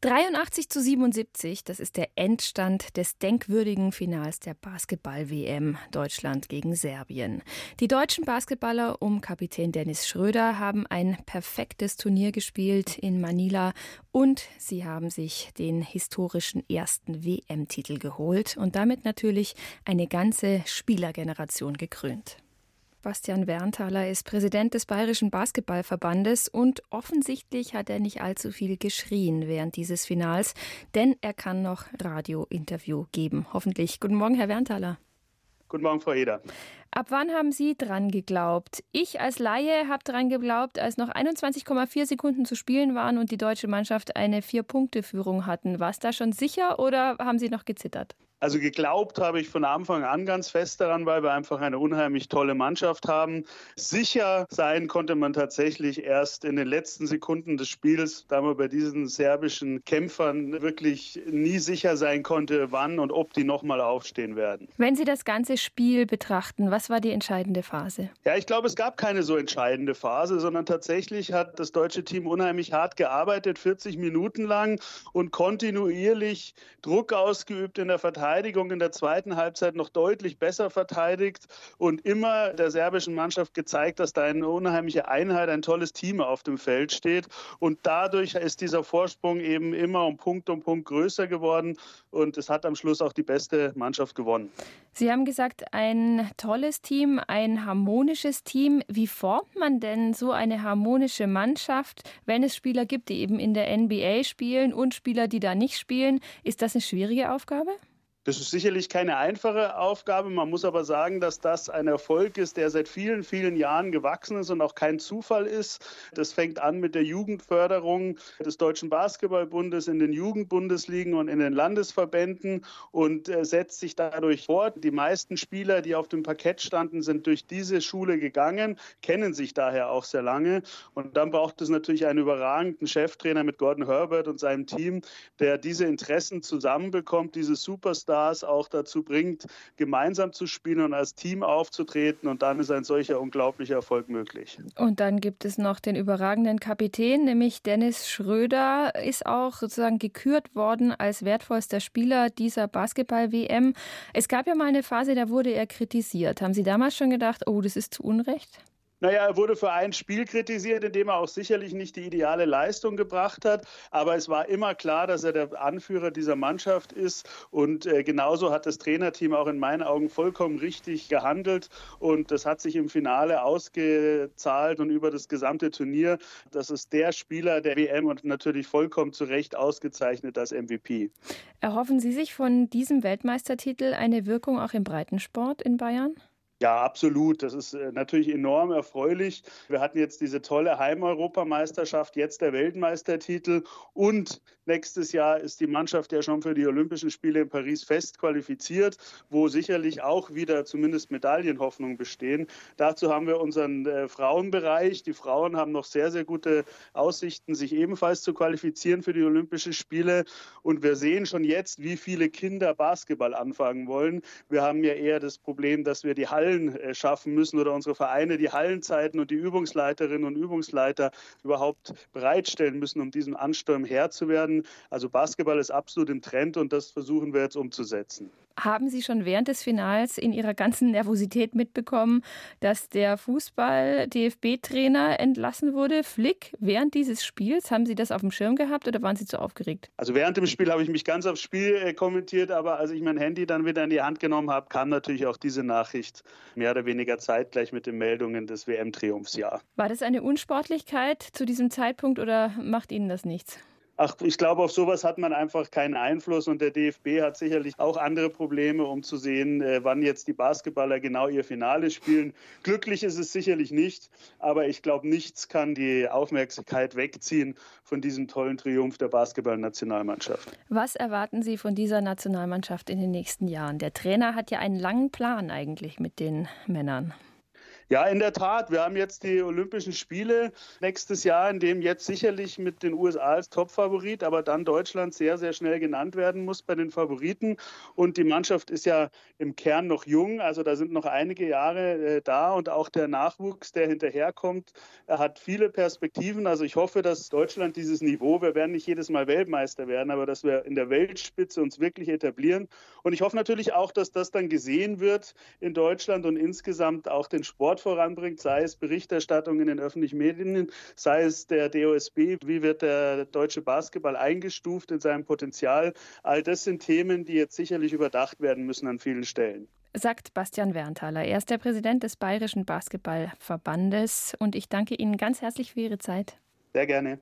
83 zu 77, das ist der Endstand des denkwürdigen Finals der Basketball-WM Deutschland gegen Serbien. Die deutschen Basketballer um Kapitän Dennis Schröder haben ein perfektes Turnier gespielt in Manila und sie haben sich den historischen ersten WM-Titel geholt und damit natürlich eine ganze Spielergeneration gekrönt. Bastian Werntaler ist Präsident des Bayerischen Basketballverbandes und offensichtlich hat er nicht allzu viel geschrien während dieses Finals, denn er kann noch Radiointerview geben. Hoffentlich. Guten Morgen, Herr Werntaler. Guten Morgen, Frau Eder. Ab wann haben Sie dran geglaubt? Ich als Laie habe dran geglaubt, als noch 21,4 Sekunden zu spielen waren und die deutsche Mannschaft eine Vier-Punkte-Führung hatten. War es da schon sicher oder haben Sie noch gezittert? Also geglaubt habe ich von Anfang an ganz fest daran, weil wir einfach eine unheimlich tolle Mannschaft haben. Sicher sein konnte man tatsächlich erst in den letzten Sekunden des Spiels, da man bei diesen serbischen Kämpfern wirklich nie sicher sein konnte, wann und ob die nochmal aufstehen werden. Wenn Sie das ganze Spiel betrachten, was war die entscheidende Phase? Ja, ich glaube, es gab keine so entscheidende Phase, sondern tatsächlich hat das deutsche Team unheimlich hart gearbeitet, 40 Minuten lang und kontinuierlich Druck ausgeübt in der Verteidigung Verteidigung in der zweiten Halbzeit noch deutlich besser verteidigt und immer der serbischen Mannschaft gezeigt, dass da eine unheimliche Einheit, ein tolles Team auf dem Feld steht. Und dadurch ist dieser Vorsprung eben immer um Punkt um Punkt größer geworden. Und es hat am Schluss auch die beste Mannschaft gewonnen. Sie haben gesagt, ein tolles Team, ein harmonisches Team. Wie formt man denn so eine harmonische Mannschaft, wenn es Spieler gibt, die eben in der NBA spielen und Spieler, die da nicht spielen? Ist das eine schwierige Aufgabe? Das ist sicherlich keine einfache Aufgabe. Man muss aber sagen, dass das ein Erfolg ist, der seit vielen, vielen Jahren gewachsen ist und auch kein Zufall ist. Das fängt an mit der Jugendförderung des Deutschen Basketballbundes in den Jugendbundesligen und in den Landesverbänden und äh, setzt sich dadurch fort. Die meisten Spieler, die auf dem Parkett standen, sind durch diese Schule gegangen, kennen sich daher auch sehr lange. Und dann braucht es natürlich einen überragenden Cheftrainer mit Gordon Herbert und seinem Team, der diese Interessen zusammenbekommt, diese Superstar Stars auch dazu bringt, gemeinsam zu spielen und als Team aufzutreten. Und dann ist ein solcher unglaublicher Erfolg möglich. Und dann gibt es noch den überragenden Kapitän, nämlich Dennis Schröder, ist auch sozusagen gekürt worden als wertvollster Spieler dieser Basketball-WM. Es gab ja mal eine Phase, da wurde er kritisiert. Haben Sie damals schon gedacht, oh, das ist zu Unrecht? Naja, er wurde für ein Spiel kritisiert, in dem er auch sicherlich nicht die ideale Leistung gebracht hat. Aber es war immer klar, dass er der Anführer dieser Mannschaft ist. Und äh, genauso hat das Trainerteam auch in meinen Augen vollkommen richtig gehandelt. Und das hat sich im Finale ausgezahlt und über das gesamte Turnier. Das ist der Spieler der WM und natürlich vollkommen zu Recht ausgezeichnet als MVP. Erhoffen Sie sich von diesem Weltmeistertitel eine Wirkung auch im Breitensport in Bayern? Ja, absolut. Das ist äh, natürlich enorm erfreulich. Wir hatten jetzt diese tolle Heimeuropameisterschaft, jetzt der Weltmeistertitel und nächstes Jahr ist die Mannschaft ja schon für die Olympischen Spiele in Paris fest qualifiziert, wo sicherlich auch wieder zumindest Medaillenhoffnungen bestehen. Dazu haben wir unseren äh, Frauenbereich. Die Frauen haben noch sehr, sehr gute Aussichten, sich ebenfalls zu qualifizieren für die Olympischen Spiele. Und wir sehen schon jetzt, wie viele Kinder Basketball anfangen wollen. Wir haben ja eher das Problem, dass wir die Hallen Hallen äh, schaffen müssen oder unsere Vereine die Hallenzeiten und die Übungsleiterinnen und Übungsleiter überhaupt bereitstellen müssen, um diesem Ansturm Herr zu werden. Also Basketball ist absolut im Trend und das versuchen wir jetzt umzusetzen. Haben Sie schon während des Finals in Ihrer ganzen Nervosität mitbekommen, dass der Fußball-DFB-Trainer entlassen wurde, Flick, während dieses Spiels? Haben Sie das auf dem Schirm gehabt oder waren Sie zu aufgeregt? Also während dem Spiel habe ich mich ganz aufs Spiel äh, kommentiert, aber als ich mein Handy dann wieder in die Hand genommen habe, kam natürlich auch diese Nachricht mehr oder weniger zeitgleich mit den Meldungen des WM-Triumphs, ja. War das eine Unsportlichkeit zu diesem Zeitpunkt oder macht Ihnen das nichts? Ach, ich glaube, auf sowas hat man einfach keinen Einfluss und der DFB hat sicherlich auch andere Probleme, um zu sehen, äh, wann jetzt die Basketballer genau ihr Finale spielen. Glücklich ist es sicherlich nicht, aber ich glaube, nichts kann die Aufmerksamkeit wegziehen von diesem tollen Triumph der Basketballnationalmannschaft. Was erwarten Sie von dieser Nationalmannschaft in den nächsten Jahren? Der Trainer hat ja einen langen Plan eigentlich mit den Männern. Ja, in der Tat. Wir haben jetzt die Olympischen Spiele nächstes Jahr, in dem jetzt sicherlich mit den USA als Topfavorit, aber dann Deutschland sehr, sehr schnell genannt werden muss bei den Favoriten. Und die Mannschaft ist ja im Kern noch jung, also da sind noch einige Jahre äh, da und auch der Nachwuchs, der hinterherkommt, er hat viele Perspektiven. Also ich hoffe, dass Deutschland dieses Niveau, wir werden nicht jedes Mal Weltmeister werden, aber dass wir in der Weltspitze uns wirklich etablieren. Und ich hoffe natürlich auch, dass das dann gesehen wird in Deutschland und insgesamt auch den Sport Sport voranbringt, sei es Berichterstattung in den öffentlichen Medien, sei es der DOSB, wie wird der deutsche Basketball eingestuft in seinem Potenzial. All das sind Themen, die jetzt sicherlich überdacht werden müssen an vielen Stellen sagt Bastian Werntaler. Er ist der Präsident des Bayerischen Basketballverbandes und ich danke Ihnen ganz herzlich für Ihre Zeit. Sehr gerne.